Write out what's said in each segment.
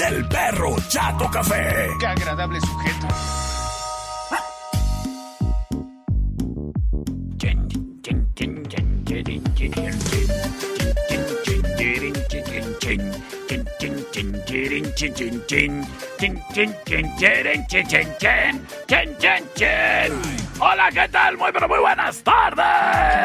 del perro Chato Café. Qué agradable sujeto. Hola, ¿qué tal? Muy, pero muy buenas tardes.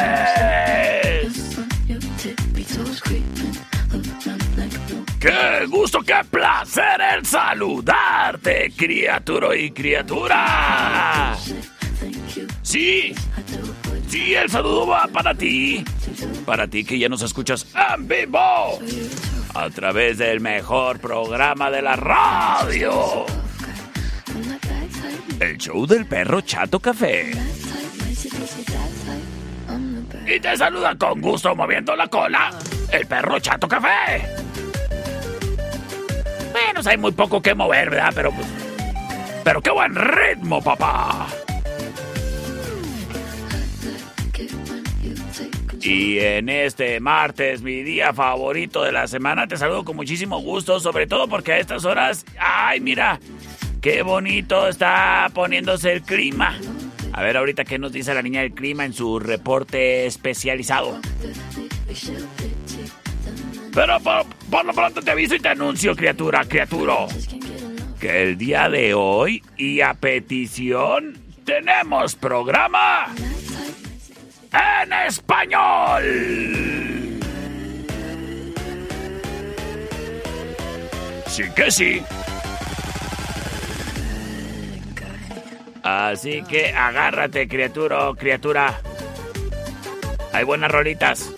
¡Qué gusto, qué placer el saludarte, criatura y criatura! Sí, sí, el saludo va para ti. Para ti que ya nos escuchas en vivo. A través del mejor programa de la radio. El show del perro Chato Café. Y te saluda con gusto moviendo la cola. El perro Chato Café. Bueno, hay muy poco que mover, ¿verdad? Pero. pues, Pero qué buen ritmo, papá. Y en este martes, mi día favorito de la semana, te saludo con muchísimo gusto, sobre todo porque a estas horas, ay, mira, qué bonito está poniéndose el clima. A ver ahorita qué nos dice la niña del clima en su reporte especializado. Pero por, por lo pronto te aviso y te anuncio, criatura, criaturo, que el día de hoy y a petición tenemos programa en español. Sí que sí. Así que agárrate, criatura criatura. Hay buenas rolitas.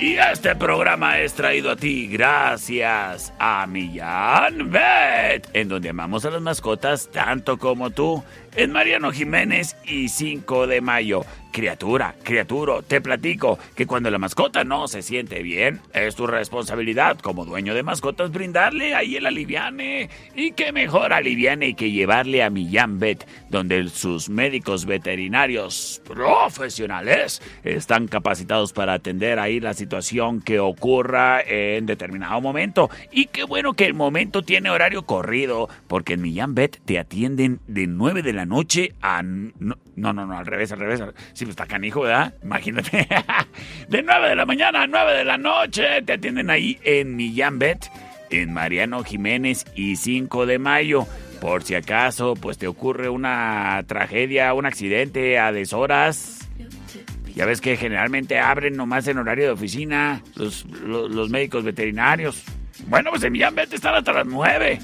Y este programa es traído a ti gracias a Millán Vet, en donde amamos a las mascotas tanto como tú, en Mariano Jiménez y 5 de mayo. Criatura, criaturo, te platico que cuando la mascota no se siente bien, es tu responsabilidad como dueño de mascotas brindarle ahí el aliviane. Y qué mejor aliviane que llevarle a Millán Vet, donde sus médicos veterinarios profesionales están capacitados para atender ahí la situación que ocurra en determinado momento. Y qué bueno que el momento tiene horario corrido, porque en Millán Vet te atienden de 9 de la noche a... No, no, no, al revés, al revés. Sí, pues está canijo, ¿verdad? Imagínate. De 9 de la mañana a 9 de la noche te atienden ahí en Millán Vet, en Mariano Jiménez y 5 de mayo. Por si acaso, pues te ocurre una tragedia, un accidente a deshoras. Ya ves que generalmente abren nomás en horario de oficina los, los, médicos veterinarios. Bueno, pues en Millán Vet están hasta las 9.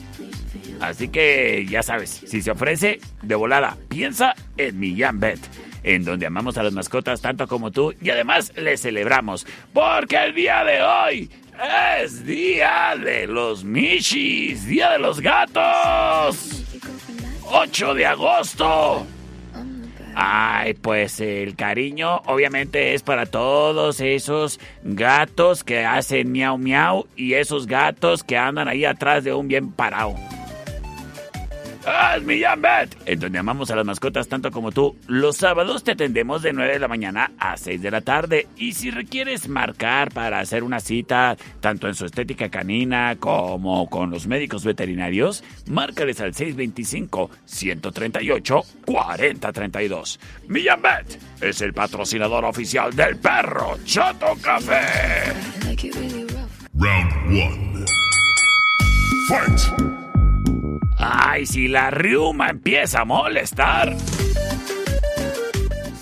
Así que ya sabes, si se ofrece, de volada, piensa en Millán Vet, en donde amamos a las mascotas tanto como tú y además les celebramos, porque el día de hoy es día de los Mishis, día de los gatos. 8 de agosto. Ay, pues el cariño obviamente es para todos esos gatos que hacen miau miau y esos gatos que andan ahí atrás de un bien parado. ¡Es mi Bet! En donde amamos a las mascotas tanto como tú. Los sábados te atendemos de 9 de la mañana a 6 de la tarde. Y si requieres marcar para hacer una cita, tanto en su estética canina como con los médicos veterinarios, márcales al 625-138-4032. Millán Bet es el patrocinador oficial del perro Chato Café. Round one. Fight! Ay, si la riuma empieza a molestar.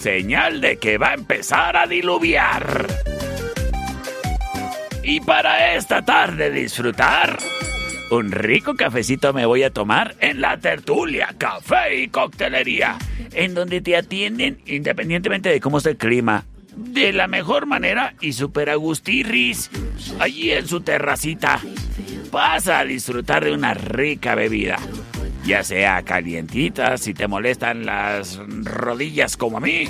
Señal de que va a empezar a diluviar. Y para esta tarde disfrutar, un rico cafecito me voy a tomar en la tertulia, café y coctelería, en donde te atienden independientemente de cómo está el clima, de la mejor manera y super agustirris, allí en su terracita. Pasa a disfrutar de una rica bebida, ya sea calientita si te molestan las rodillas como a mí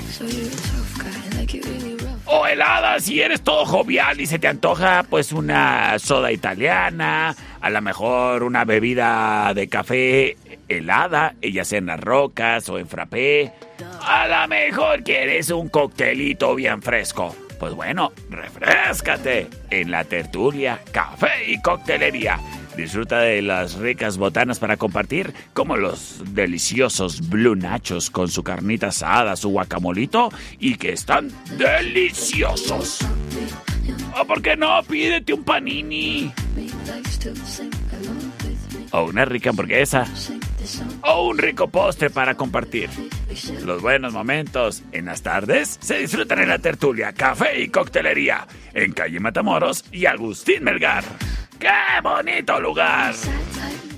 o helada si eres todo jovial y se te antoja pues una soda italiana, a lo mejor una bebida de café helada, ya sea en las rocas o en frappé. A lo mejor quieres un coctelito bien fresco. Pues bueno, refrescate en la tertulia, café y coctelería Disfruta de las ricas botanas para compartir, como los deliciosos Blue Nachos con su carnita asada, su guacamolito y que están deliciosos. ¿O por qué no? Pídete un panini. O una rica hamburguesa. O un rico postre para compartir. Los buenos momentos en las tardes se disfrutan en la tertulia, café y coctelería en calle Matamoros y Agustín Melgar. ¡Qué bonito lugar!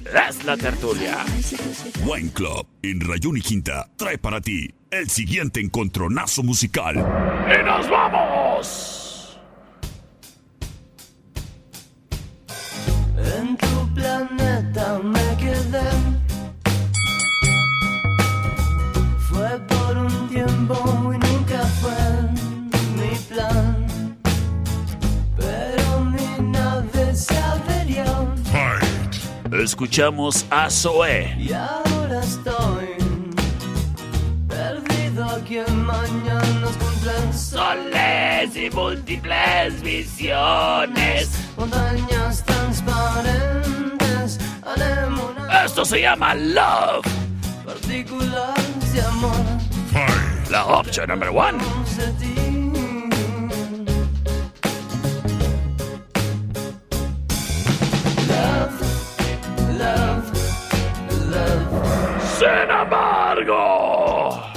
Es la tertulia. Wine Club en Rayón y Quinta trae para ti el siguiente encontronazo musical. ¡Y nos vamos! En tu planeta me quedé. Escuchamos a Zoe. Y ahora estoy perdido aquí en mañanas con soles y múltiples visiones. Montañas transparentes, anémonas. Esto se llama Love. Partículas de amor. La opción number one. Gente.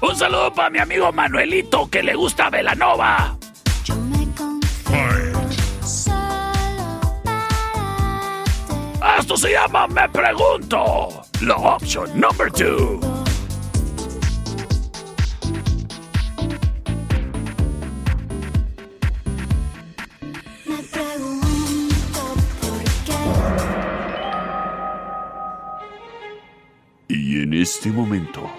Un saludo para mi amigo Manuelito que le gusta Velanova. Yo me Esto se llama Me Pregunto. La opción number two. Y en este momento.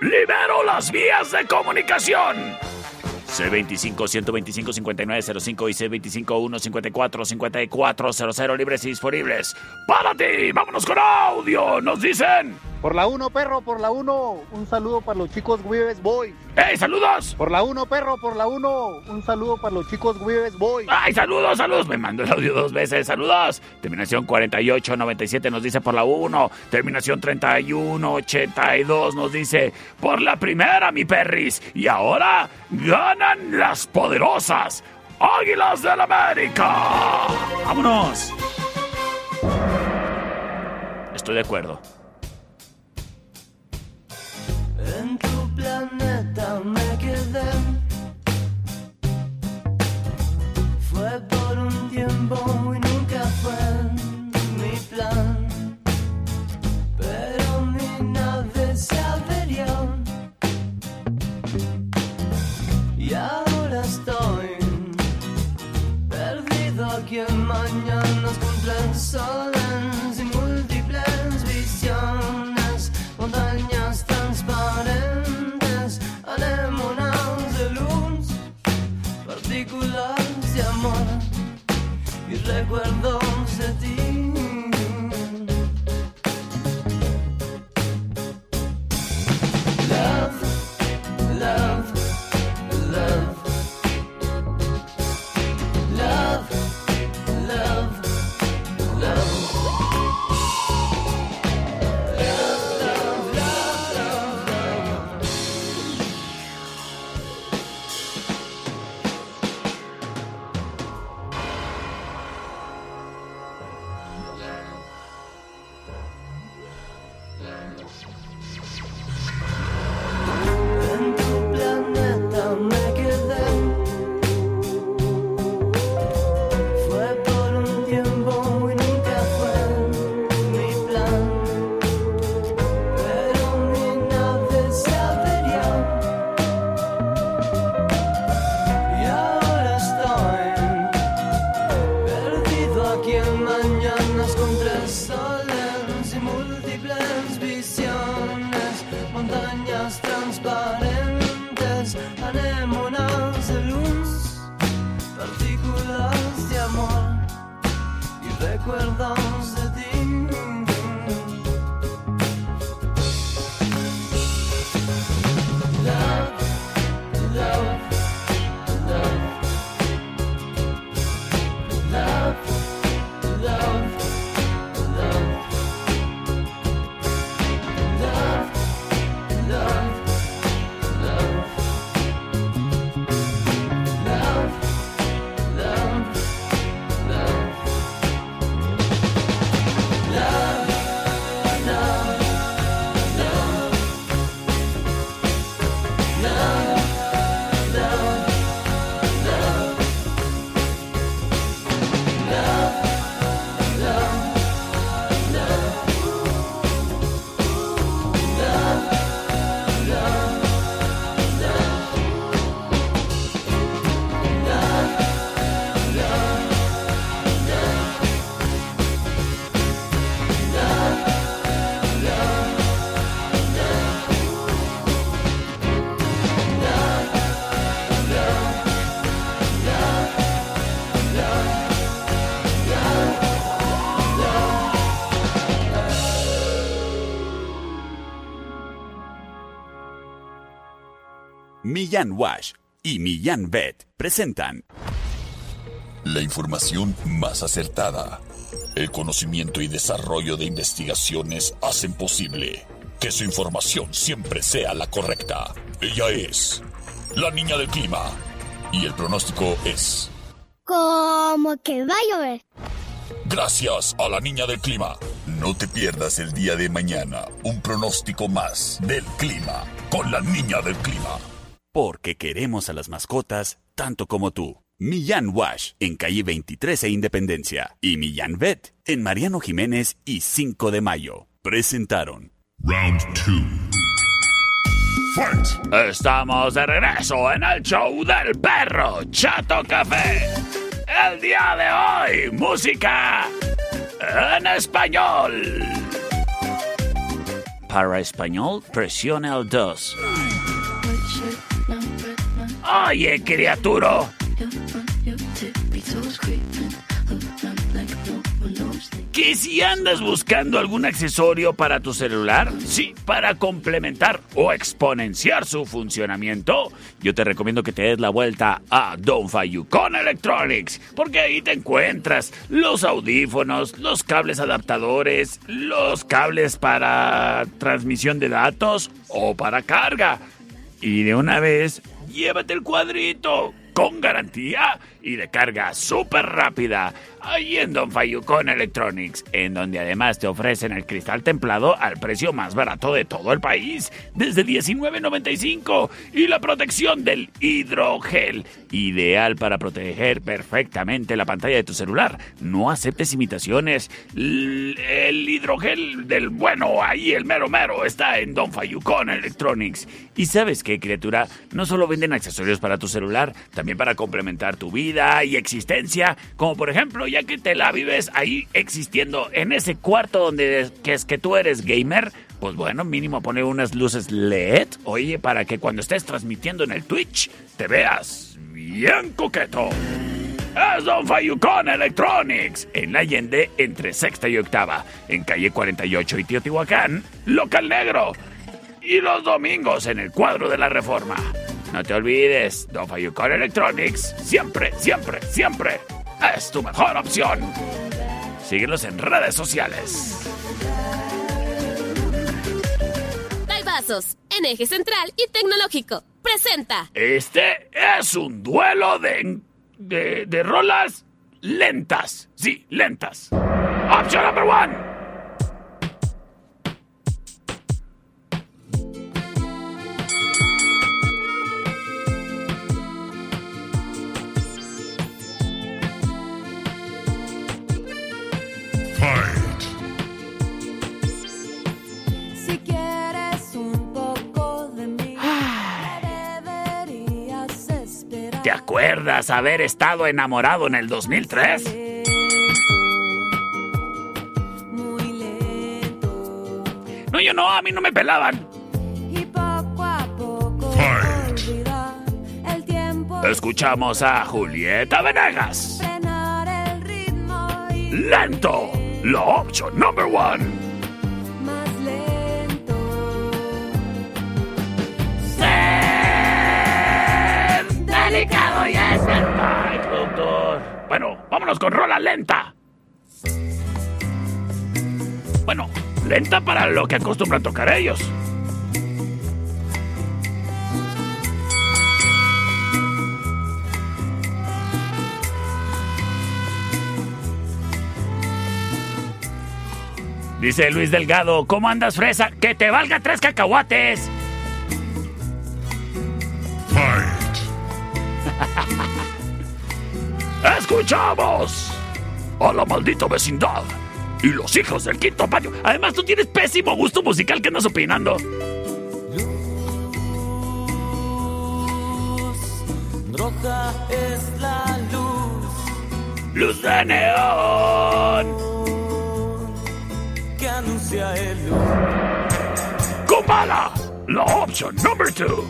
Libero las vías de comunicación. C25-125-5905 y C25-154-5400 libres y disponibles. ¡Para ti! ¡Vámonos con audio! ¡Nos dicen! Por la 1, perro, por la 1. Un saludo para los chicos Vives Boy. ¡Hey, saludos! Por la 1, perro, por la 1. Un saludo para los chicos Vives Boy. ¡Ay, saludos, saludos! Me mandó el audio dos veces. ¡Saludos! Terminación 4897 nos dice por la 1. Terminación 3182 nos dice por la primera, mi perris. Y ahora ganan las poderosas Águilas del América. ¡Vámonos! Estoy de acuerdo. Planeta me quedé. Fue por un tiempo y nunca fue mi plan. Pero mi nave se averió. Y ahora estoy perdido aquí en mañanas contra el sol y Salen Simultan Millán Wash y Millán Vet presentan La información más acertada. El conocimiento y desarrollo de investigaciones hacen posible que su información siempre sea la correcta. Ella es la niña del clima. Y el pronóstico es... Como que va a llover. Gracias a la niña del clima. No te pierdas el día de mañana un pronóstico más del clima con la niña del clima. Porque queremos a las mascotas tanto como tú. Millán Wash en calle 23 e Independencia y Millán Vet en Mariano Jiménez y 5 de Mayo. Presentaron. Round two. Fight! Estamos de regreso en el show del perro Chato Café. El día de hoy, música en español. Para español, presione el 2. Oye, criatura. Que si andas buscando algún accesorio para tu celular, sí, para complementar o exponenciar su funcionamiento, yo te recomiendo que te des la vuelta a Don Fayucon Electronics, porque ahí te encuentras los audífonos, los cables adaptadores, los cables para transmisión de datos o para carga. Y de una vez, llévate el cuadrito. Con garantía y de carga súper rápida. Ahí en Don Fayucon Electronics, en donde además te ofrecen el cristal templado al precio más barato de todo el país, desde $19.95, y la protección del hidrogel, ideal para proteger perfectamente la pantalla de tu celular. No aceptes imitaciones. El hidrogel del bueno, ahí el mero mero, está en Don Fayucon Electronics. Y sabes qué, criatura, no solo venden accesorios para tu celular, también para complementar tu vida y existencia, como por ejemplo, ya que te la vives ahí existiendo en ese cuarto donde que es que tú eres gamer, pues bueno, mínimo poner unas luces LED, oye, para que cuando estés transmitiendo en el Twitch te veas bien coqueto. Es Don Fayucon Electronics, en la Allende entre sexta y octava, en calle 48 y Teotihuacán, local negro. Y los domingos en el cuadro de la reforma. No te olvides, Don Fayucon Electronics, siempre, siempre, siempre es tu mejor opción. Síguenos en redes sociales. Vasos, en eje central y tecnológico. Presenta. Este es un duelo de, de, de rolas lentas. Sí, lentas. Option number one. Haber estado enamorado en el 2003? Muy lento. No, yo no, a mí no me pelaban. Fight. Escuchamos a Julieta Venegas. Lento. La opción number one. Delicado y es. Ay, productor. Bueno, vámonos con rola lenta. Bueno, lenta para lo que acostumbran tocar ellos. Dice Luis Delgado, ¿cómo andas, fresa? ¡Que te valga tres cacahuates! ¡Escuchamos! A la maldita vecindad y los hijos del quinto patio. Además, tú tienes pésimo gusto musical que andas opinando. Roja es la luz Luz de neón. que anuncia el Kumbala, la opción number two.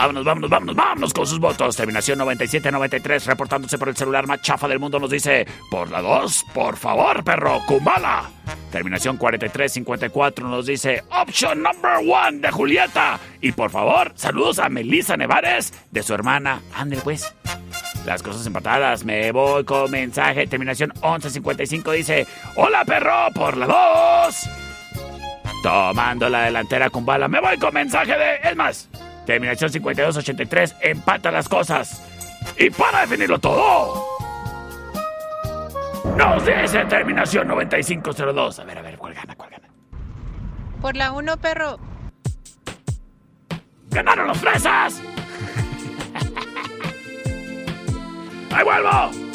Vámonos, vámonos, vámonos, vámonos con sus votos. Terminación 9793, reportándose por el celular más chafa del mundo, nos dice: Por la 2, por favor, perro, Kumbala. Terminación 4354 nos dice: Option number one de Julieta. Y por favor, saludos a Melissa Nevares de su hermana. Ándale, pues. Las cosas empatadas, me voy con mensaje. Terminación 1155 dice: Hola, perro, por la 2. Tomando la delantera con me voy con mensaje de. Es más, terminación 5283, empata las cosas. Y para definirlo todo, nos dice terminación 9502. A ver, a ver, ¿cuál gana? ¿Cuál gana? Por la 1, perro. ¡Ganaron los fresas! ¡Ahí vuelvo!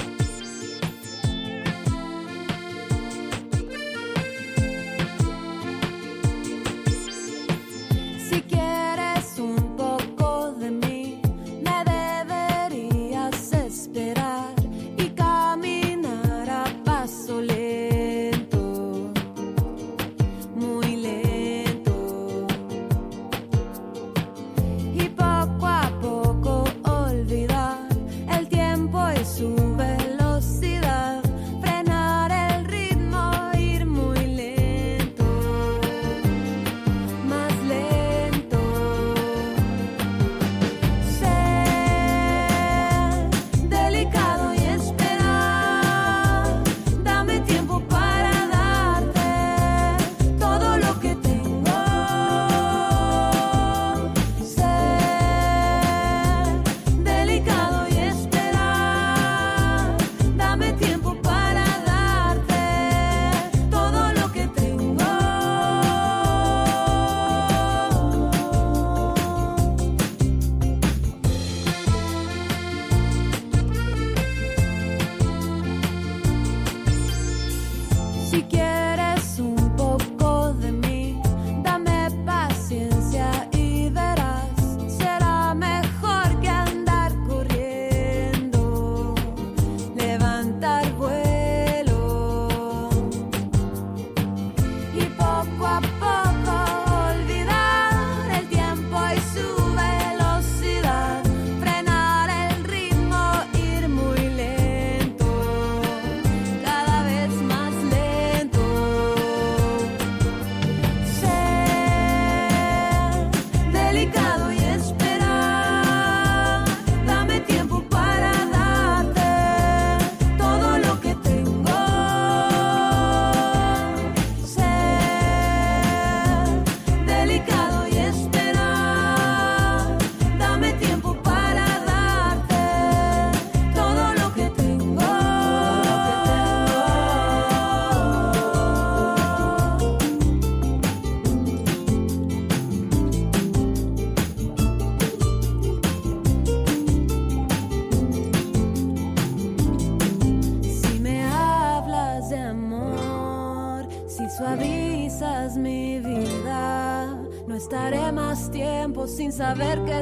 Saber qué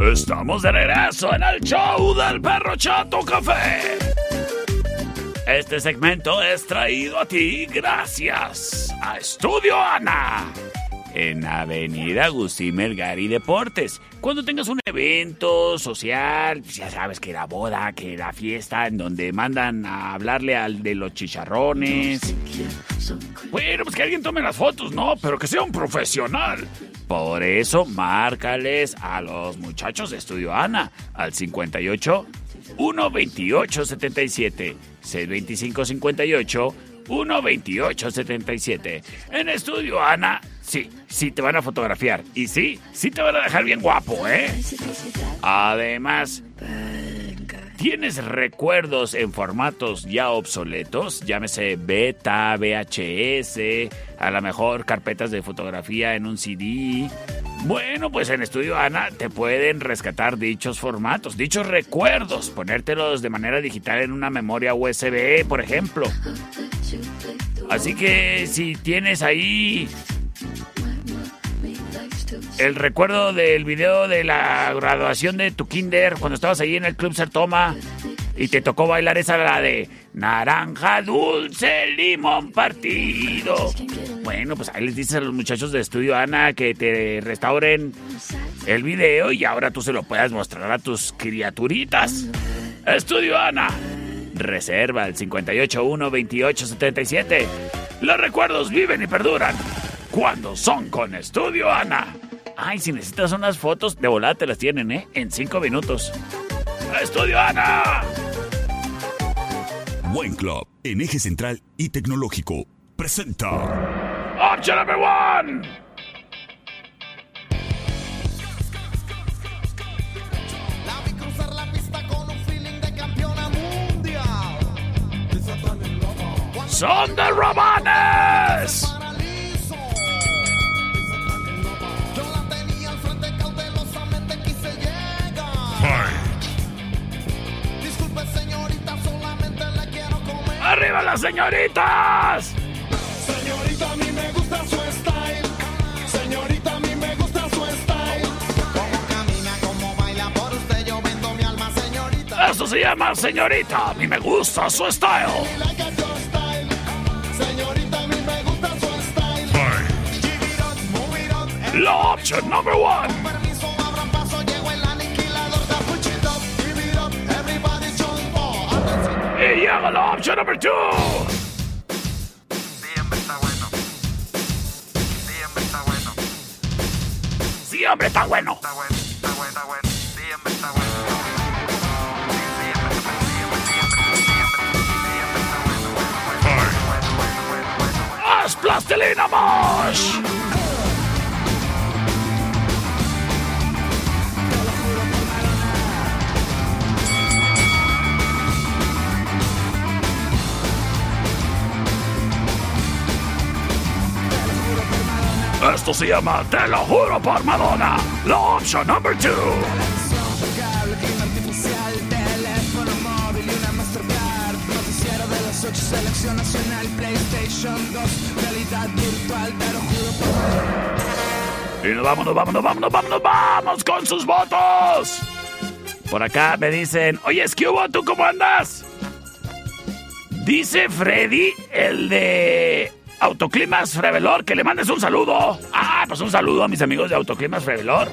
Estamos de regreso en el show del perro Chato Café. Este segmento es traído a ti gracias a Estudio Ana. En Avenida Agustín Melgar y Deportes. Cuando tengas un evento social, ya sabes que la boda, que la fiesta, en donde mandan a hablarle al de los chicharrones. Bueno, pues que alguien tome las fotos, ¿no? Pero que sea un profesional. Por eso, márcales a los muchachos de Estudio Ana al 58 128 77 625 58 128 77. En Estudio Ana, sí, sí te van a fotografiar. Y sí, sí te van a dejar bien guapo, ¿eh? Además, ¿Tienes recuerdos en formatos ya obsoletos? Llámese beta, VHS, a lo mejor carpetas de fotografía en un CD. Bueno, pues en Estudio Ana te pueden rescatar dichos formatos, dichos recuerdos, ponértelos de manera digital en una memoria USB, por ejemplo. Así que si tienes ahí el recuerdo del video de la graduación de tu kinder cuando estabas ahí en el Club Sertoma y te tocó bailar esa de naranja dulce limón partido. Bueno, pues ahí les dices a los muchachos de Estudio Ana que te restauren el video y ahora tú se lo puedas mostrar a tus criaturitas. Estudio Ana. Reserva el 581-2877. Los recuerdos viven y perduran cuando son con Estudio Ana. Ay, si necesitas unas fotos, de volada te las tienen, ¿eh? En cinco minutos. ¡Estudio Ana! Buen Club, en eje central y tecnológico, presenta. ¡Option number one! ¡Son de Romanes! ¡Arriba las señoritas! Señorita, a mí me gusta su style. Señorita, a mí me gusta su style. Cómo camina, cómo baila por usted, yo vendo mi alma, señorita. Eso se llama señorita. A mí me gusta su style. Señorita, a mí me gusta su style. La option number one. Y llega la option number two. Sí, hombre, está bueno. ¡Haz plastilina Mosh! Esto se llama Te lo juro por Madonna. La option number two. Cable, clima artificial, teléfono móvil y una Mastercard. Noticiero de las 8, selección nacional, PlayStation 2, realidad virtual, te lo juro por Y nos vamos, nos vamos, nos vamos, nos vamos, nos vamos con sus votos. Por acá me dicen, oye, es que hubo, ¿tú cómo andas? Dice Freddy, el de Autoclimas Frevelor, que le mandes un saludo. Ah, pues un saludo a mis amigos de Autoclimas Frevelor.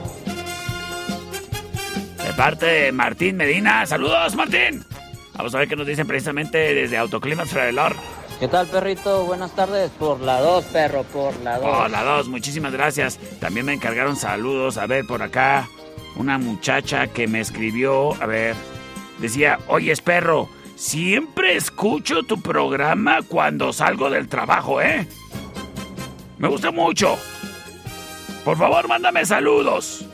De parte de Martín Medina. Saludos, Martín. Vamos a ver qué nos dicen precisamente desde Autoclimas Frevelor. ¿Qué tal, perrito? Buenas tardes. Por la 2, perro, por la 2. Hola, dos, muchísimas gracias. También me encargaron saludos. A ver, por acá, una muchacha que me escribió, a ver, decía, oye, perro, siempre escucho tu programa cuando salgo del trabajo, ¿eh? Me gusta mucho. Por favor, mándame saludos.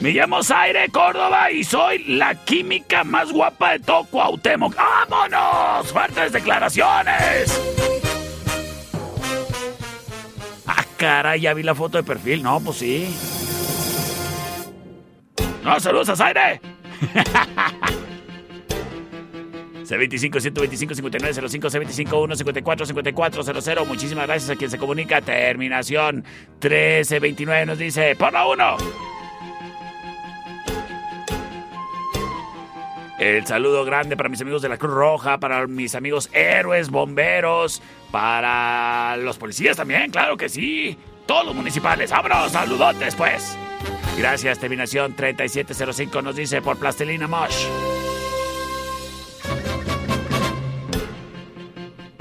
Me llamo Zaire Córdoba y soy la química más guapa de todo Cuauhtémoc. ¡Vámonos! ¡Fuertes declaraciones! Ah, caray, ya vi la foto de perfil. No, pues sí. No, saludos a Zaire. C25-125-5905, C25-154-5400. Muchísimas gracias a quien se comunica. Terminación 1329 nos dice, por la 1. El saludo grande para mis amigos de la Cruz Roja, para mis amigos héroes, bomberos, para los policías también, claro que sí. Todos los municipales, ¡vámonos! ¡Saludotes, pues! Gracias, terminación 3705 nos dice por Plastilina Mosh.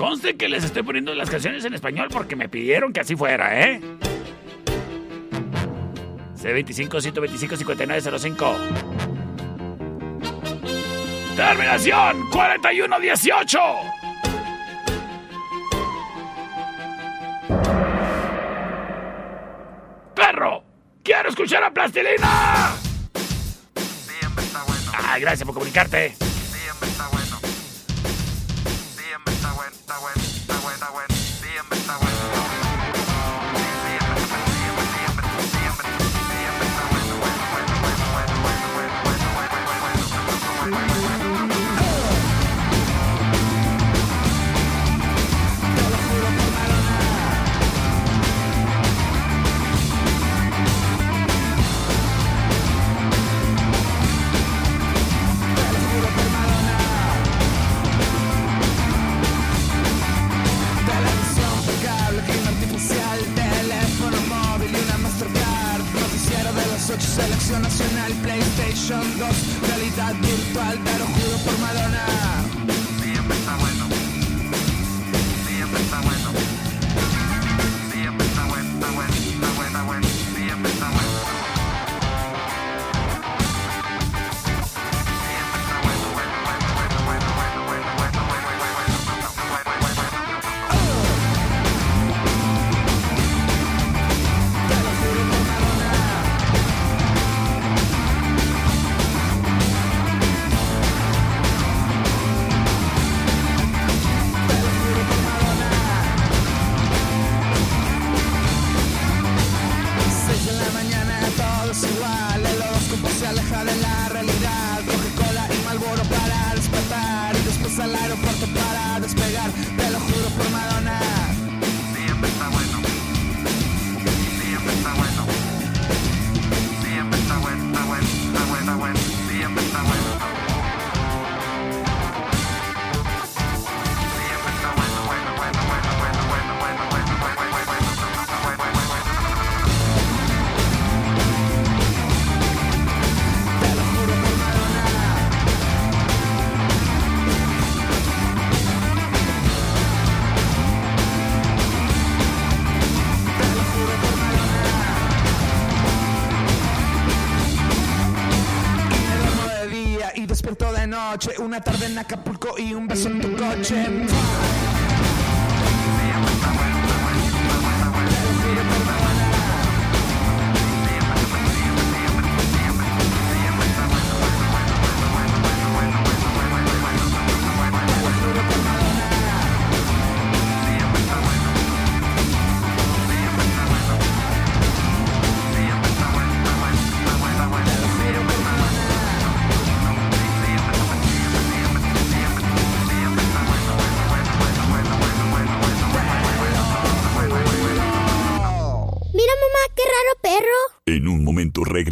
Conste que les estoy poniendo las canciones en español porque me pidieron que así fuera, ¿eh? C25 125 5905. Terminación 4118. ¡Perro! ¡Quiero escuchar a Plastilina! Ay, gracias por comunicarte. that way. Una tarde en Acapulco y un beso en tu coche.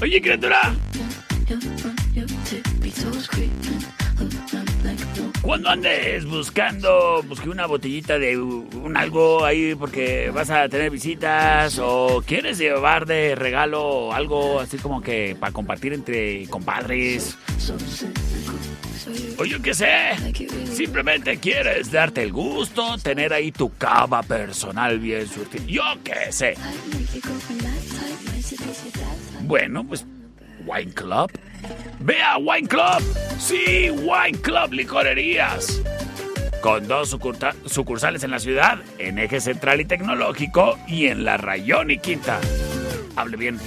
Oye, criatura. Cuando andes buscando, busque una botellita de un algo ahí porque vas a tener visitas o quieres llevar de regalo algo así como que para compartir entre compadres. O yo qué sé, simplemente quieres darte el gusto, tener ahí tu cava personal bien surtida. Yo qué sé. Bueno, pues Wine Club. Ve a Wine Club. Sí, Wine Club Licorerías. con dos sucursales en la ciudad, en Eje Central y Tecnológico y en la Rayón y Quinta. Hable bien.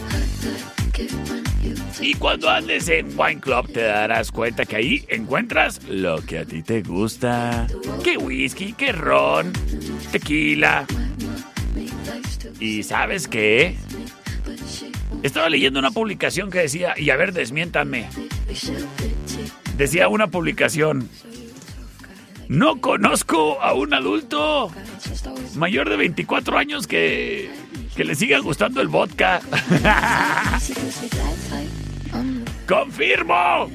Y cuando andes en Wine Club te darás cuenta que ahí encuentras lo que a ti te gusta. ¿Qué whisky? ¿Qué ron? Tequila. ¿Y sabes qué? Estaba leyendo una publicación que decía, y a ver, desmiéntanme. Decía una publicación. No conozco a un adulto mayor de 24 años que, que le siga gustando el vodka. ¡Confirmo!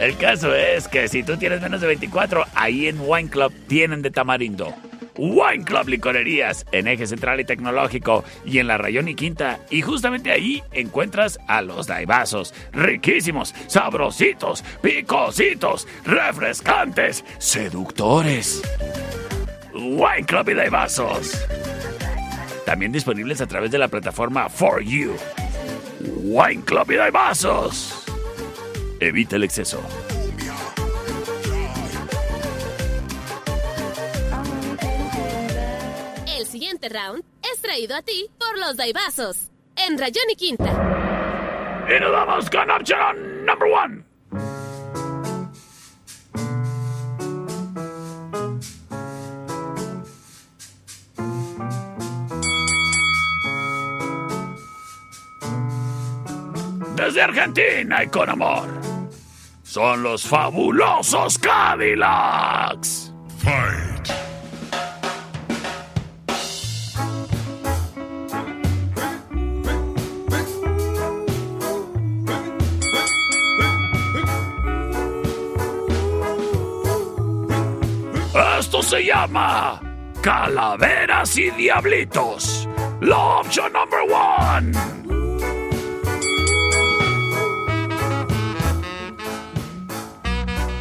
El caso es que si tú tienes menos de 24, ahí en Wine Club tienen de tamarindo. Wine Club Licorerías en Eje Central y Tecnológico y en la Rayón y Quinta. Y justamente ahí encuentras a los daibazos. Riquísimos, sabrositos, picositos, refrescantes, seductores. Wine Club y daibazos. También disponibles a través de la plataforma For You. Wine Club y daibazos. Evita el exceso. Siguiente round es traído a ti por los Daibazos. En Rayón y Quinta. Y nos vamos con option number one. Desde Argentina y con amor. Son los fabulosos Cadillacs. Fight. Se llama Calaveras y Diablitos. La opción number one.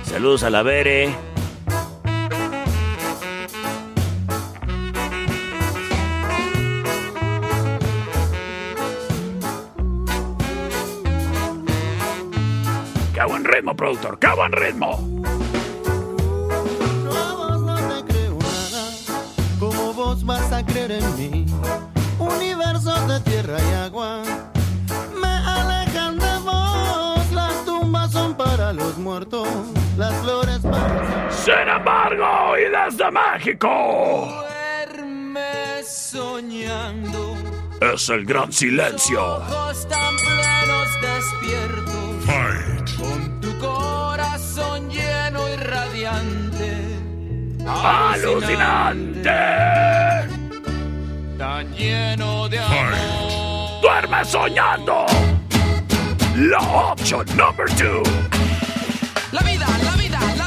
Saludos a la Bere. ¡Qué buen ritmo, productor! ¡Qué buen ritmo! Vas a creer en mí. Universos de tierra y agua me alejan de vos. Las tumbas son para los muertos, las flores para. Sin embargo, y desde México, Duerme soñando. es el gran silencio. Ojos tan ¡Alucinante! Tan lleno de amor. ¡Duerme soñando! La opción number two. La vida, la vida, la vida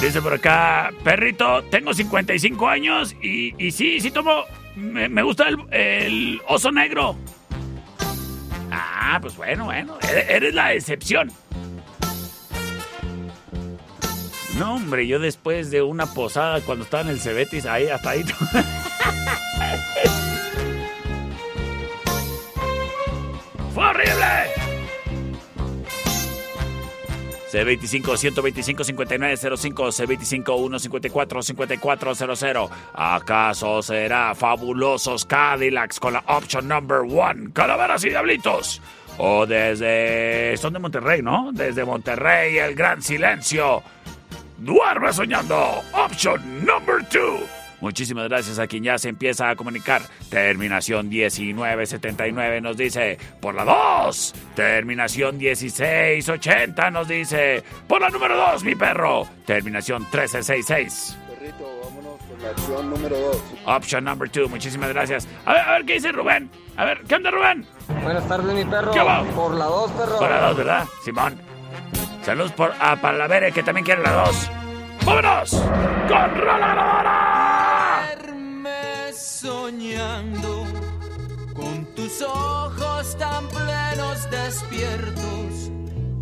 Dice por acá, perrito, tengo 55 años y, y sí, sí tomo, me, gusta el, el oso negro. Ah, pues bueno, bueno, eres, eres la excepción. No, hombre, yo después de una posada cuando estaba en el Cebetis, ahí hasta ahí. ¡Fue horrible! C25 125 5905 C25 154 5400 ¿Acaso será fabulosos Cadillacs con la option number one? Calaveras y diablitos. O desde. Son de Monterrey, ¿no? Desde Monterrey, el gran silencio. Duerme soñando. Option number two. Muchísimas gracias a quien ya se empieza a comunicar. Terminación 1979 nos dice, por la 2. Terminación 1680 nos dice, por la número 2, mi perro. Terminación 1366. Perrito, vámonos con la opción número 2. Option number 2, muchísimas gracias. A ver, a ver, ¿qué dice Rubén? A ver, ¿qué onda, Rubén? Buenas tardes, mi perro. ¿Qué va? Por la 2, perro. Por la 2, ¿verdad? Simón. Saludos por, a Palavere, que también quiere la 2. ¡Vámonos! ¡Con Rola Soñando tus ojos tan plenos despiertos,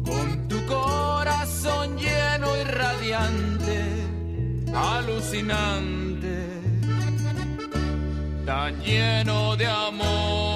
con tu corazón lleno y radiante, alucinante, tan lleno de amor.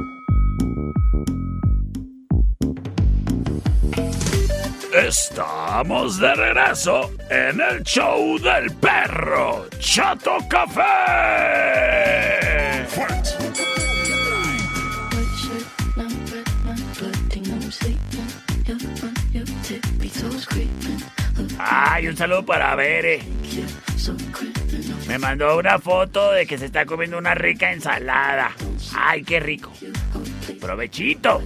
Estamos de regreso en el show del perro Chato Café. Ay, un saludo para Bere. Me mandó una foto de que se está comiendo una rica ensalada. Ay, qué rico. Provechito.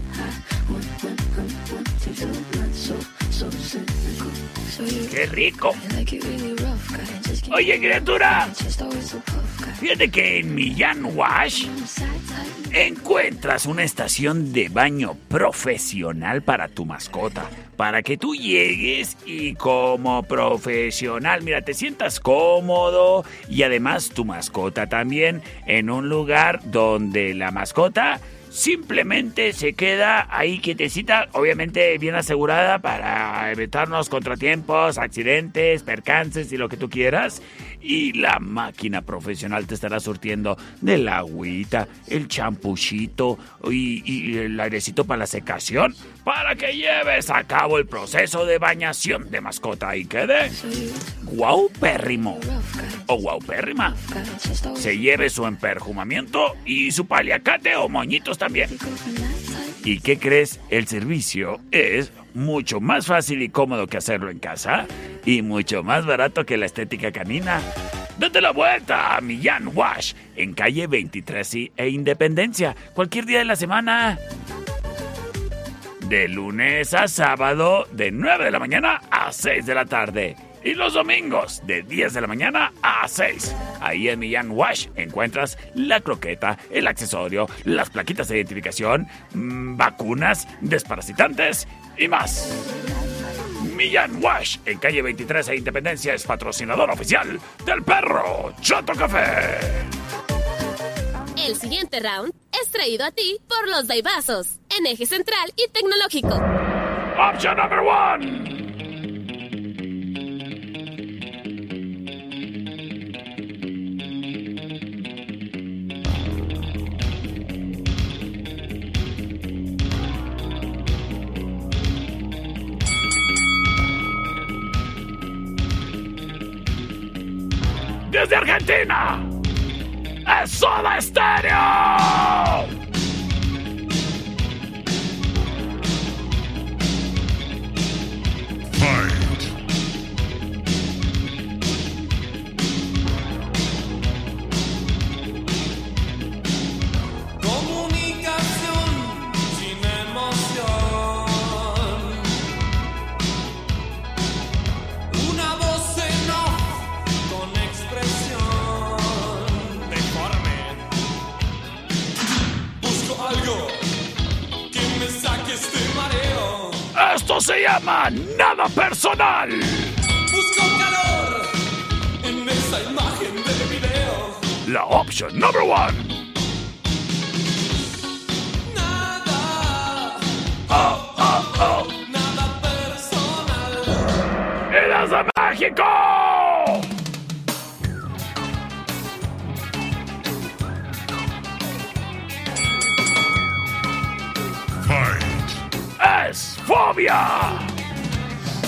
¡Qué rico! Oye, criatura, fíjate que en Millán Wash encuentras una estación de baño profesional para tu mascota. Para que tú llegues y como profesional, mira, te sientas cómodo y además tu mascota también en un lugar donde la mascota simplemente se queda ahí quietecita, obviamente bien asegurada para evitarnos contratiempos, accidentes, percances y lo que tú quieras. Y la máquina profesional te estará surtiendo del agüita, el champuchito y, y el airecito para la secación para que lleves a cabo el proceso de bañación de mascota y quede guaupérrimo o guaupérrima. Se lleve su emperjumamiento y su paliacate o moñitos también. ¿Y qué crees? El servicio es mucho más fácil y cómodo que hacerlo en casa y mucho más barato que la estética canina. Date la vuelta a Millán Wash en calle 23 y- e Independencia, cualquier día de la semana. De lunes a sábado, de 9 de la mañana a 6 de la tarde. Y los domingos, de 10 de la mañana a 6. Ahí en Millán Wash encuentras la croqueta, el accesorio, las plaquitas de identificación, mm, vacunas, desparasitantes y más. Millán Wash en calle 23 e Independencia es patrocinador oficial del perro Chato Café. El siguiente round es traído a ti por los Daibazos, en eje central y tecnológico. Option number one. Desde Argentina, es Soda Stereo. Esto se llama nada personal. Busco calor en esa imagen de video. La option number one. Oh, oh, oh. Nada personal. ¡Eres de fobia.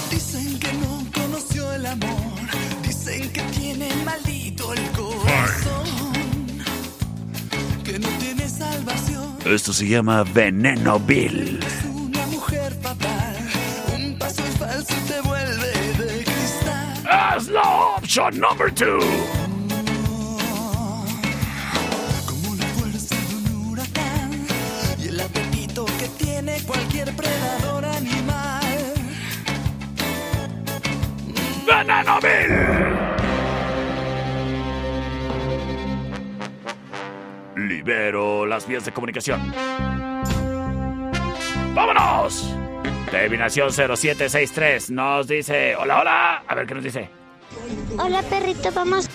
Dicen que no conoció el amor. Dicen que tiene maldito el corazón. Que no tiene salvación. Esto se llama Veneno Bill. Una mujer fatal. Un paso falso y te vuelve de cristal. Es la option number two. Las vías de comunicación. ¡Vámonos! Terminación 0763 nos dice... Hola, hola. A ver qué nos dice. Hola perrito, vamos.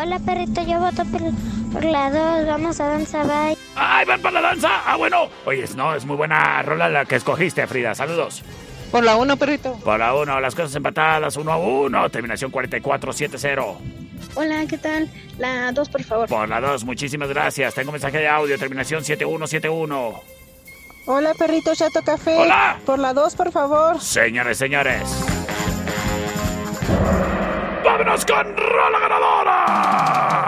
Hola perrito, yo voto por, por la 2, vamos a danza bye. ¡Ay, van para la danza! ¡Ah, bueno! Oye, no, es muy buena rola la que escogiste, Frida. Saludos. Por la 1, perrito. Por la 1, las cosas empatadas, 1 a 1. Terminación 4470. Hola, ¿qué tal? La 2, por favor. Por la 2, muchísimas gracias. Tengo mensaje de audio, terminación 7171. Hola, perrito Chato Café. Hola. Por la 2, por favor. Señores, señores. ¡Vámonos con rola ganadora!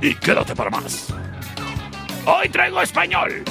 Y quédate para más. Hoy traigo español.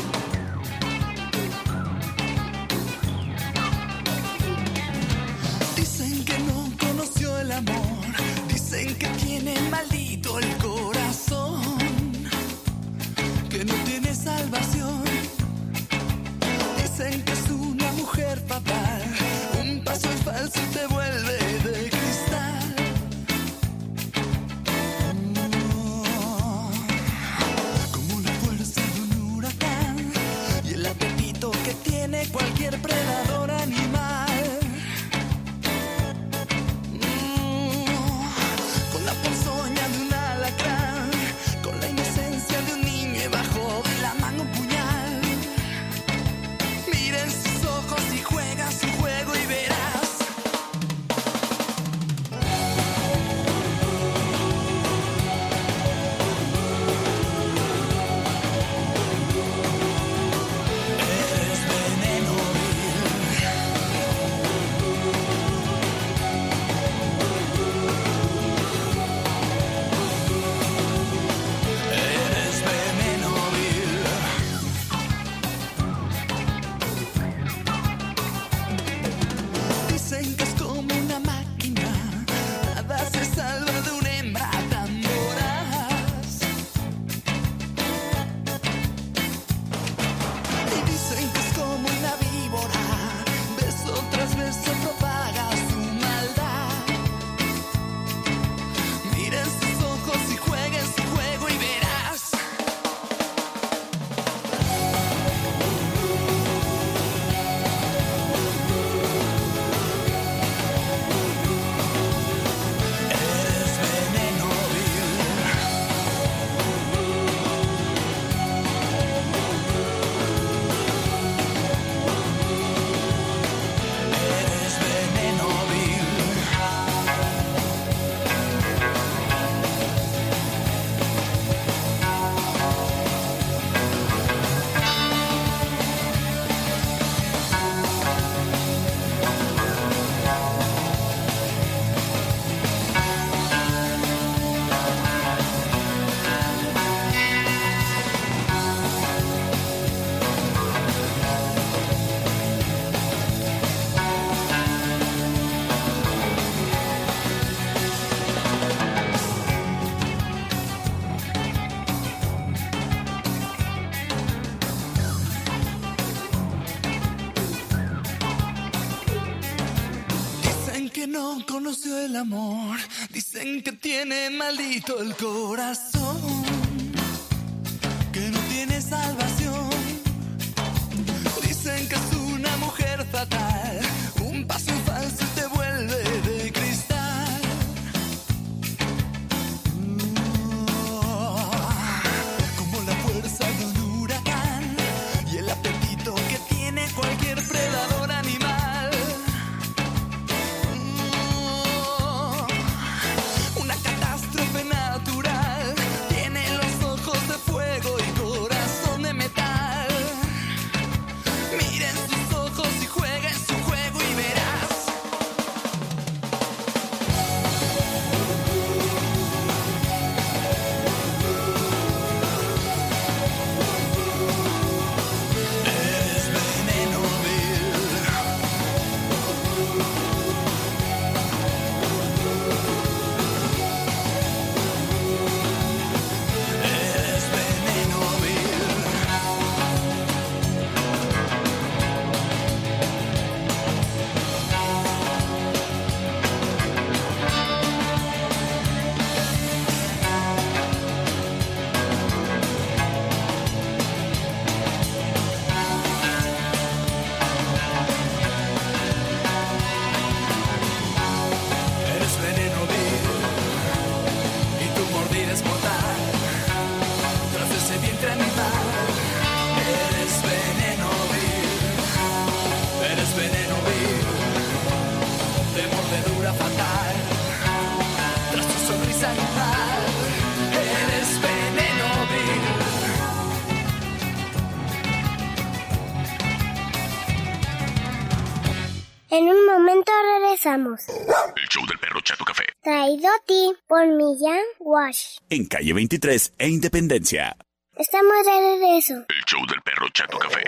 Maldito el corazón, regresamos. El show del perro Chato Café. Traído a ti por Millán Wash. En calle 23 e Independencia. Estamos de regreso. El show del perro Chato Café.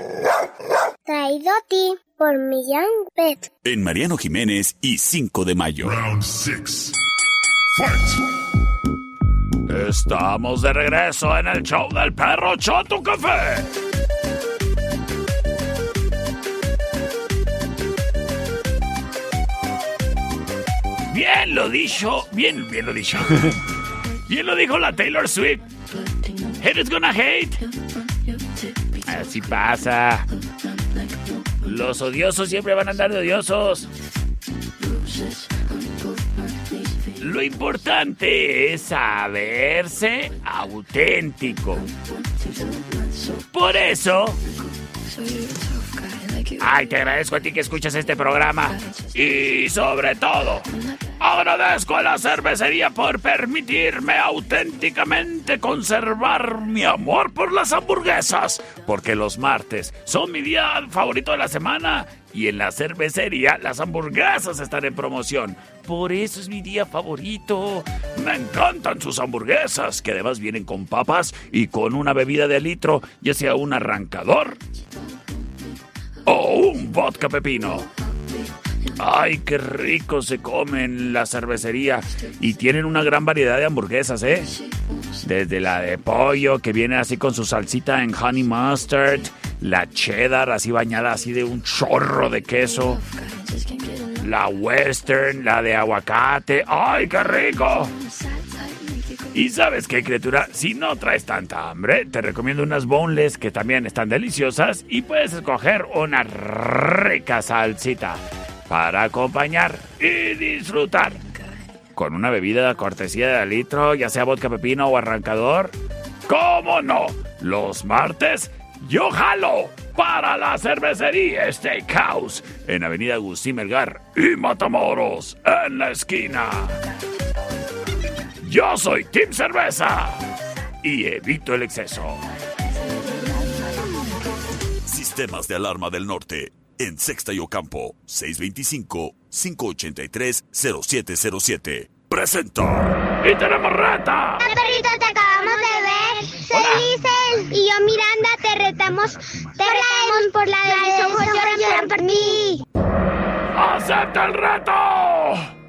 Traído a ti por Millán Pet. En Mariano Jiménez y 5 de mayo. Round six. Estamos de regreso en el show del perro Chato Café. Bien lo dicho, bien, bien lo dicho. Bien lo dijo la Taylor Swift. Haters gonna hate. Así pasa. Los odiosos siempre van a andar de odiosos. Lo importante es saberse auténtico. Por eso... Ay, te agradezco a ti que escuchas este programa. Y sobre todo, agradezco a la cervecería por permitirme auténticamente conservar mi amor por las hamburguesas. Porque los martes son mi día favorito de la semana. Y en la cervecería las hamburguesas están en promoción. Por eso es mi día favorito. Me encantan sus hamburguesas, que además vienen con papas y con una bebida de litro, ya sea un arrancador o un vodka pepino. Ay, qué rico se come en la cervecería. Y tienen una gran variedad de hamburguesas, ¿eh? Desde la de pollo, que viene así con su salsita en honey mustard. La cheddar, así bañada así de un chorro de queso. La western, la de aguacate. ¡Ay, qué rico! Y sabes qué, criatura, si no traes tanta hambre, te recomiendo unas boneless que también están deliciosas y puedes escoger una rica salsita para acompañar y disfrutar. Con una bebida cortesía de litro, ya sea vodka pepino o arrancador. ¿Cómo no? Los martes yo jalo para la cervecería Steakhouse en Avenida Agustín Melgar y Matamoros en la esquina. Yo soy Team Cerveza y evito el exceso. Sistemas de alarma del norte. En Sexta y Ocampo, 625-583-0707. Presenta. ¡Y tenemos reta! Perrito, te acabamos de ver. Soy Lisel y yo Miranda te retamos. Te retamos por la de mis ojos lloran, lloran por ti. ¡Acepta el reto!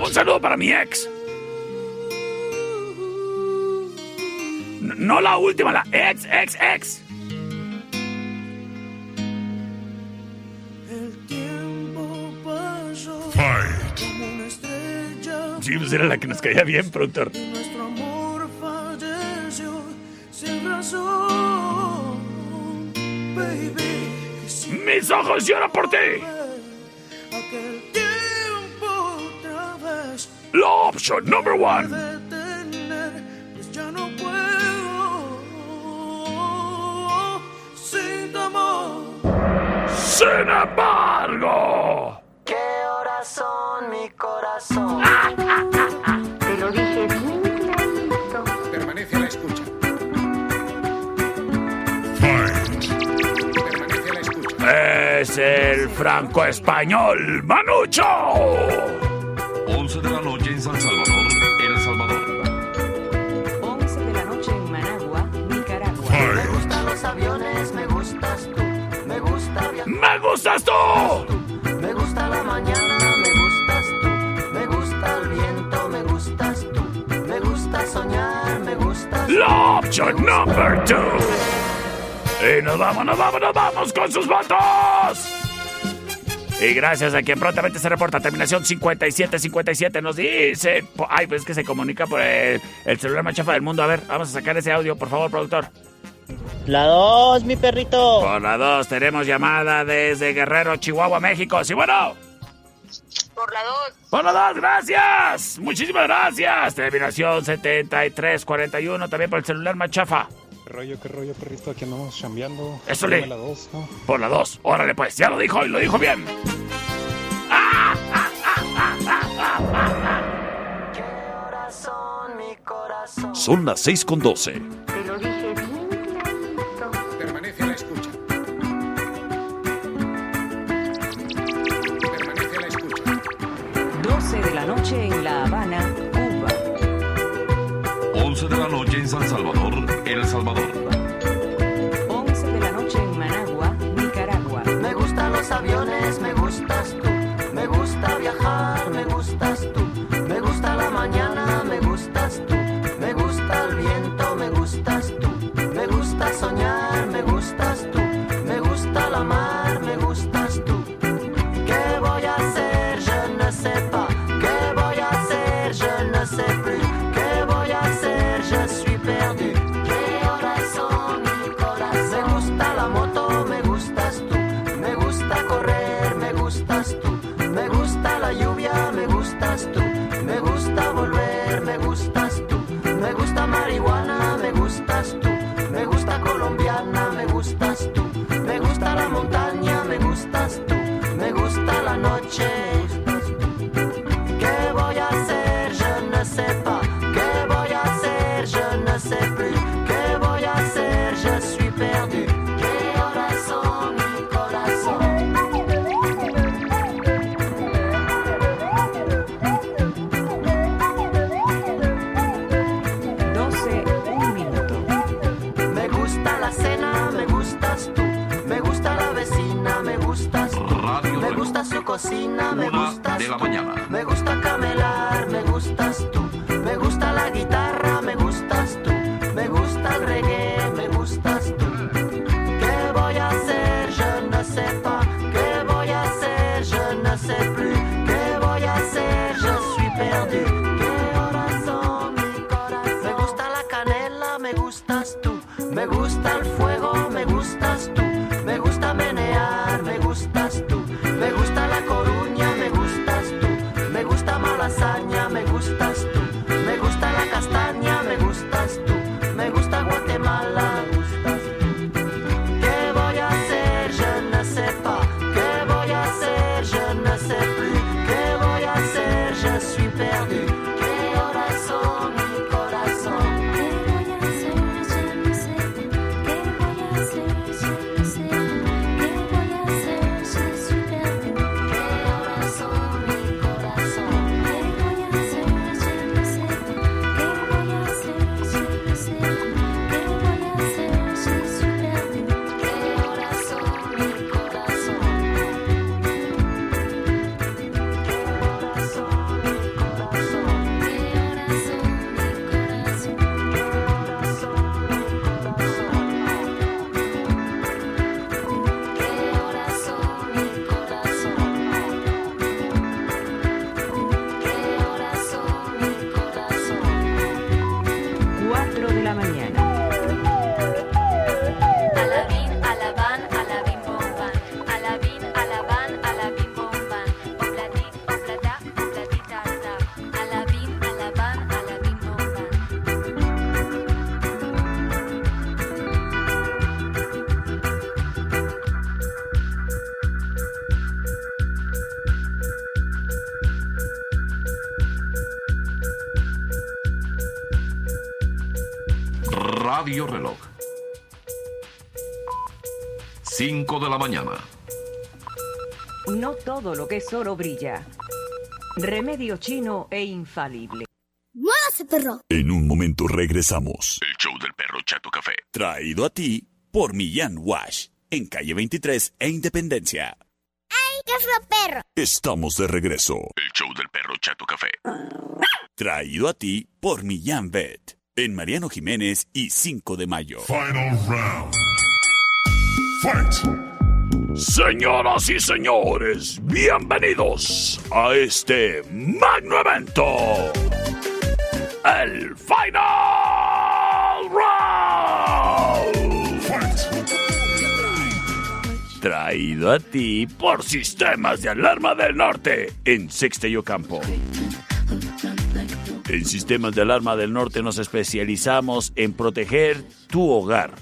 Un saludo para mi ex. No la última, la ex, ex, ex. Fight. Sí, pues era la que nos caía bien, productor. Nuestro amor falleció sin razón, baby. Mis ojos lloran por ti. La option number one. detener, pues ya no puedo sin tu amor. Sin embargo. ¿Qué horas son mi corazón? Te lo dije bien clarito. Permanece a la escucha. Permanece a la escucha. Es el franco-español Manucho. 11 de la noche en San Salvador, El Salvador. 11 de la noche en Managua, Nicaragua. Me gustan los aviones, me gustas tú. Me gusta viajar. ¡Me gustas tú! Me gusta la mañana, me gustas tú. Me gusta el viento, me gustas tú. Me gusta soñar, me gustas tú. La option number two. Y nos vamos, nos vamos, nos vamos con sus votos. Y gracias a quien prontamente se reporta, terminación 5757 nos dice... Ay, pues es que se comunica por el, el celular más chafa del mundo. A ver, vamos a sacar ese audio, por favor, productor. La dos, mi perrito. Por la 2 tenemos llamada desde Guerrero, Chihuahua, México. Sí, bueno. Por la 2. Por la 2, gracias. Muchísimas gracias. Terminación 7341, también por el celular más chafa. ¿Qué rollo, qué rollo, perrito? Aquí andamos chambeando. Eso le- Dame la dos, ¿no? Por la 2. Órale, pues, ya lo dijo y lo dijo bien. Corazón, mi corazón. Son las 6 con 12. Te lo dije bien clarito. Permanece a la escucha. Permanece a la escucha. 12 de la noche en La Habana, Cuba. 11 de la noche en San Salvador, El Salvador. Todo lo que es oro brilla. Remedio chino e infalible. ¡Muévase, perro! En un momento regresamos. El show del perro Chato Café. Traído a ti por Millán Wash, en calle 23 e Independencia. ¡Ay, qué fue perro! Estamos de regreso. El show del perro Chato Café. Traído a ti por Millán Vet, en Mariano Jiménez y 5 de mayo. Final round. Fight! Señoras y señores, bienvenidos a este magno evento. El Final Round. Traído a ti por Sistemas de Alarma del Norte en Sexta y Ocampo. En Sistemas de Alarma del Norte nos especializamos en proteger tu hogar,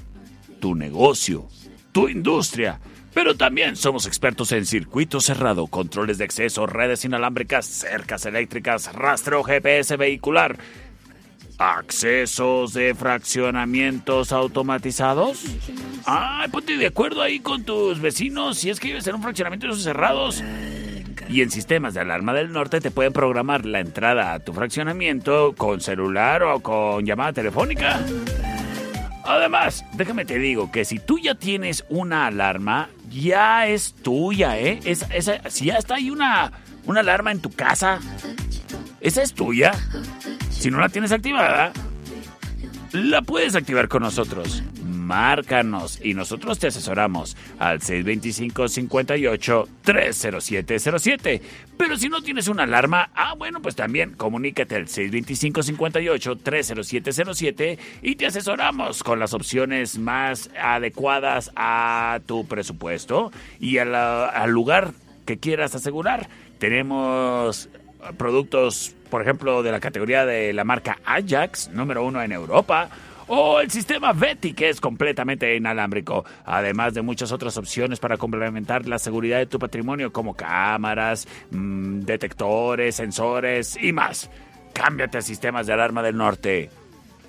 tu negocio, tu industria pero también somos expertos en circuito cerrado, controles de acceso, redes inalámbricas, cercas eléctricas, rastreo GPS vehicular, accesos de fraccionamientos automatizados. Ah, ponte de acuerdo ahí con tus vecinos si es que vives en un fraccionamiento de esos cerrados. Y en sistemas de alarma del norte te pueden programar la entrada a tu fraccionamiento con celular o con llamada telefónica. Además, déjame te digo que si tú ya tienes una alarma, ya es tuya, ¿eh? Es, esa, si ya está ahí una, una alarma en tu casa, esa es tuya. Si no la tienes activada, la puedes activar con nosotros. Márcanos y nosotros te asesoramos al 625-58-30707. Pero si no tienes una alarma, ah, bueno, pues también comunícate al 625-58-30707 y te asesoramos con las opciones más adecuadas a tu presupuesto y al lugar que quieras asegurar. Tenemos productos, por ejemplo, de la categoría de la marca Ajax, número uno en Europa, o el sistema Veti, que es completamente inalámbrico, además de muchas otras opciones para complementar la seguridad de tu patrimonio, como cámaras, mm, detectores, sensores y más. Cámbiate a sistemas de alarma del norte.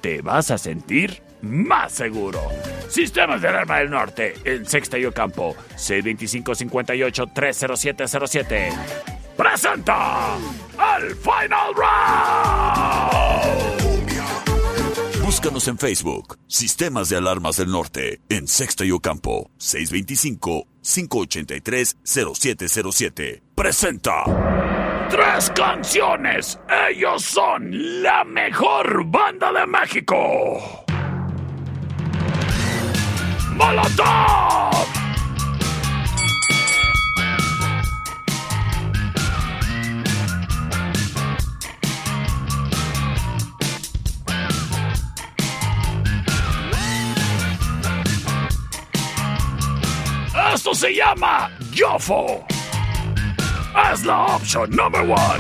Te vas a sentir más seguro. Sistemas de alarma del norte en Sexta y Ocampo, 625-58-30707. Presenta al Final Round. Búscanos en Facebook, Sistemas de Alarmas del Norte, en Sexta y Ocampo, 625-583-0707. Presenta tres canciones. Ellos son la mejor banda de México. Molotov. Esto se llama Yofo. Es la opción number one.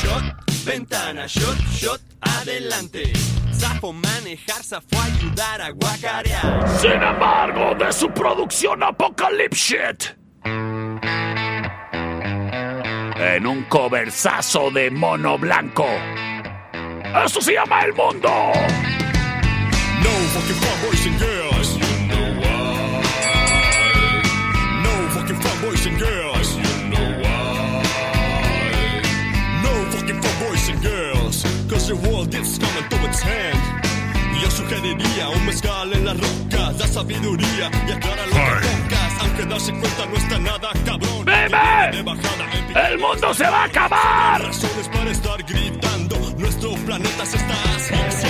Shot, ventana, shot, shot, adelante. Zafo manejar, zafo ayudar a guacarear. Sin embargo, de su producción Apocalypse En un coversazo de mono blanco. Eso se llama El Mundo. No fucking fun boys and girls. You know why. No fucking fun boys and girls. You know why. No fucking fun boys and girls. Cause the world is coming to its hand. Yo sugeriría un mezcal en las rocas, la sabiduría y aclara lo que tocas. Aunque darse cuenta no está nada cabrón. ¡Bebe! ¡El mundo se va a acabar! Razones para estar gritando. Nuestro planeta se está asfixiando.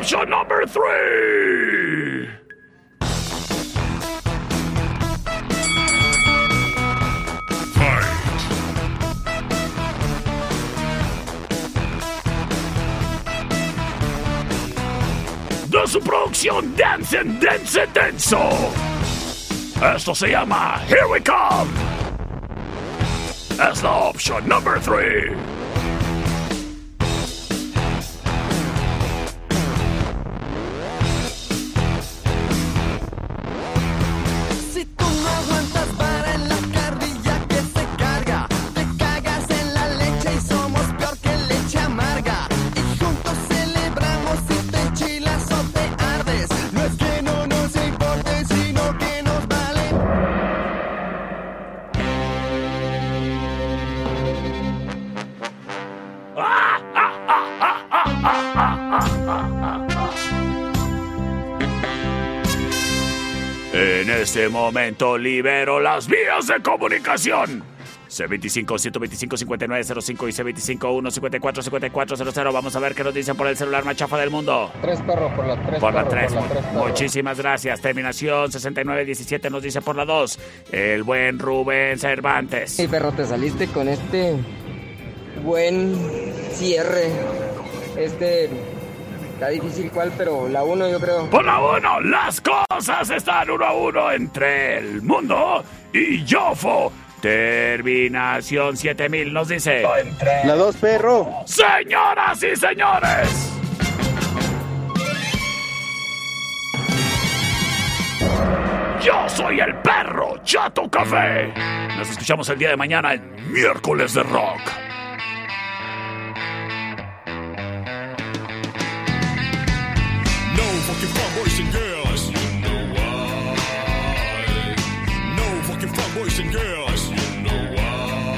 Opción number three. De su producción Dance and Dance Denso. Esto se llama Here We Come. Es la opción number three. Este momento libero las vías de comunicación. C25-125-5905 y C25-154-5400. Vamos a ver qué nos dicen por el celular más chafa del mundo. Tres perros por la tres. Por la perros, 3. Por la tres. Muchísimas gracias. Terminación 6917 nos dice por la 2. El buen Rubén Cervantes. Sí, perro, te saliste con este buen cierre. Este está difícil cuál, pero la uno yo creo. Por la 1, las cosas están uno a uno entre el mundo y Yofo. Terminación 7000 nos dice. La dos, perro. Señoras y señores. Yo soy el perro Chato Café. Nos escuchamos el día de mañana en miércoles de rock. Fucking boys and girls. You know why? No fucking fun boys and girls. You know why?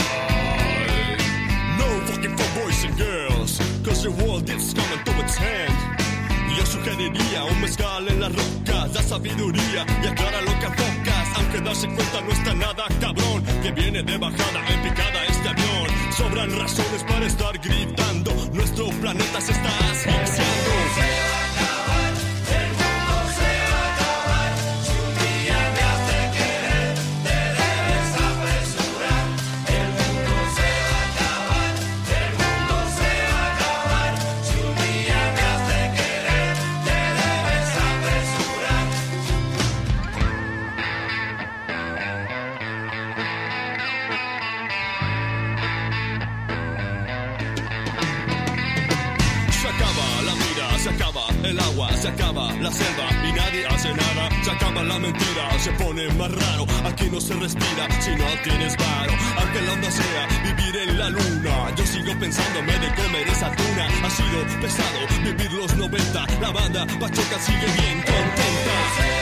No fucking fun boys and girls. Cause the world is coming to its end. Yo sugeriría un mezcal en las rocas, da sabiduría y aclara lo que enfocas. Aunque darse cuenta no está nada cabrón, que viene de bajada en picada este avión. Sobran razones para estar gritando, nuestro planeta se está asfixiando. Y nadie hace nada. Se acaba la mentira, se pone más raro. Aquí no se respira si no tienes varo. Aunque la onda sea vivir en la luna, yo sigo pensándome de comer esa tuna. Ha sido pesado vivir los 90. La banda Pacheca sigue bien contenta.